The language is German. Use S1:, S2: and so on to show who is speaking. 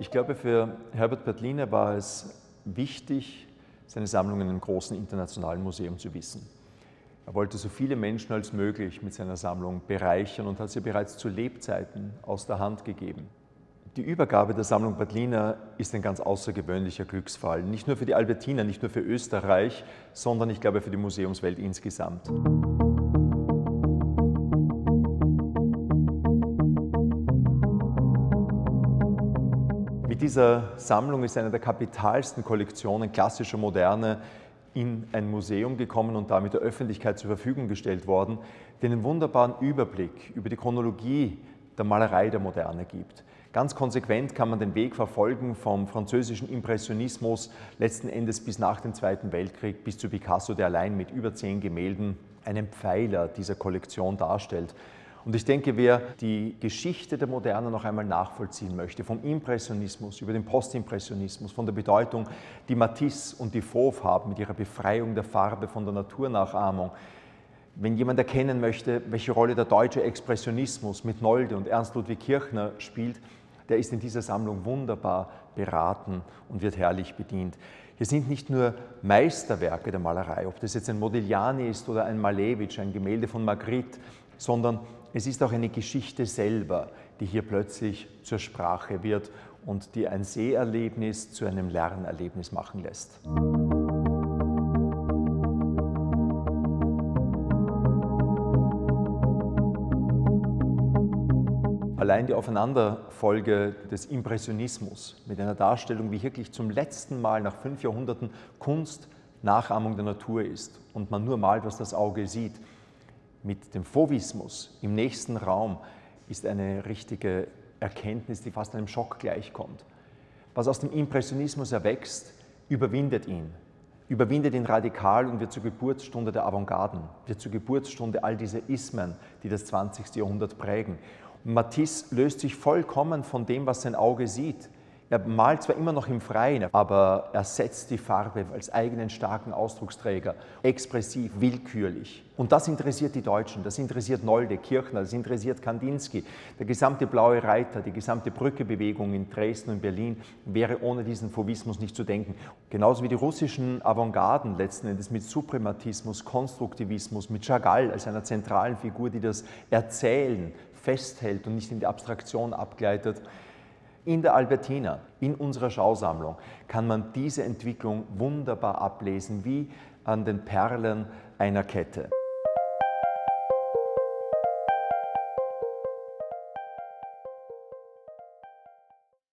S1: Ich glaube, für Herbert Bertliner war es wichtig, seine Sammlung in einem großen internationalen Museum zu wissen. Er wollte so viele Menschen als möglich mit seiner Sammlung bereichern und hat sie bereits zu Lebzeiten aus der Hand gegeben. Die Übergabe der Sammlung Bertliner ist ein ganz außergewöhnlicher Glücksfall. Nicht nur für die Albertiner, nicht nur für Österreich, sondern ich glaube für die Museumswelt insgesamt. Mit dieser Sammlung ist eine der kapitalsten Kollektionen klassischer Moderne in ein Museum gekommen und damit der Öffentlichkeit zur Verfügung gestellt worden, die einen wunderbaren Überblick über die Chronologie der Malerei der Moderne gibt. Ganz konsequent kann man den Weg verfolgen vom französischen Impressionismus letzten Endes bis nach dem Zweiten Weltkrieg bis zu Picasso, der allein mit über zehn Gemälden einen Pfeiler dieser Kollektion darstellt. Und ich denke, wer die Geschichte der Moderne noch einmal nachvollziehen möchte, vom Impressionismus über den Postimpressionismus, von der Bedeutung, die Matisse und die Fauve haben mit ihrer Befreiung der Farbe von der Naturnachahmung, wenn jemand erkennen möchte, welche Rolle der deutsche Expressionismus mit Nolde und Ernst Ludwig Kirchner spielt, der ist in dieser Sammlung wunderbar beraten und wird herrlich bedient. Hier sind nicht nur Meisterwerke der Malerei, ob das jetzt ein Modigliani ist oder ein Malevich, ein Gemälde von Magritte, sondern es ist auch eine Geschichte selber, die hier plötzlich zur Sprache wird und die ein Seherlebnis zu einem Lernerlebnis machen lässt. Allein die Aufeinanderfolge des Impressionismus mit einer Darstellung, wie wirklich zum letzten Mal nach fünf Jahrhunderten Kunst Nachahmung der Natur ist und man nur malt, was das Auge sieht, mit dem Fauvismus im nächsten Raum ist eine richtige Erkenntnis, die fast einem Schock gleichkommt. Was aus dem Impressionismus erwächst, überwindet ihn, überwindet ihn radikal und wird zur Geburtsstunde der Avantgarden, wird zur Geburtsstunde all dieser Ismen, die das 20. Jahrhundert prägen. Matisse löst sich vollkommen von dem, was sein Auge sieht. Er malt zwar immer noch im Freien, aber er setzt die Farbe als eigenen starken Ausdrucksträger, expressiv, willkürlich. Und das interessiert die Deutschen, das interessiert Nolde, Kirchner, das interessiert Kandinsky. Der gesamte Blaue Reiter, die gesamte Brückebewegung in Dresden und Berlin wäre ohne diesen Fauvismus nicht zu denken. Genauso wie die russischen Avantgarden letzten Endes mit Suprematismus, Konstruktivismus, mit Chagall als einer zentralen Figur, die das Erzählen festhält und nicht in die Abstraktion abgleitet. In der Albertina, in unserer Schausammlung, kann man diese Entwicklung wunderbar ablesen, wie an den Perlen einer Kette.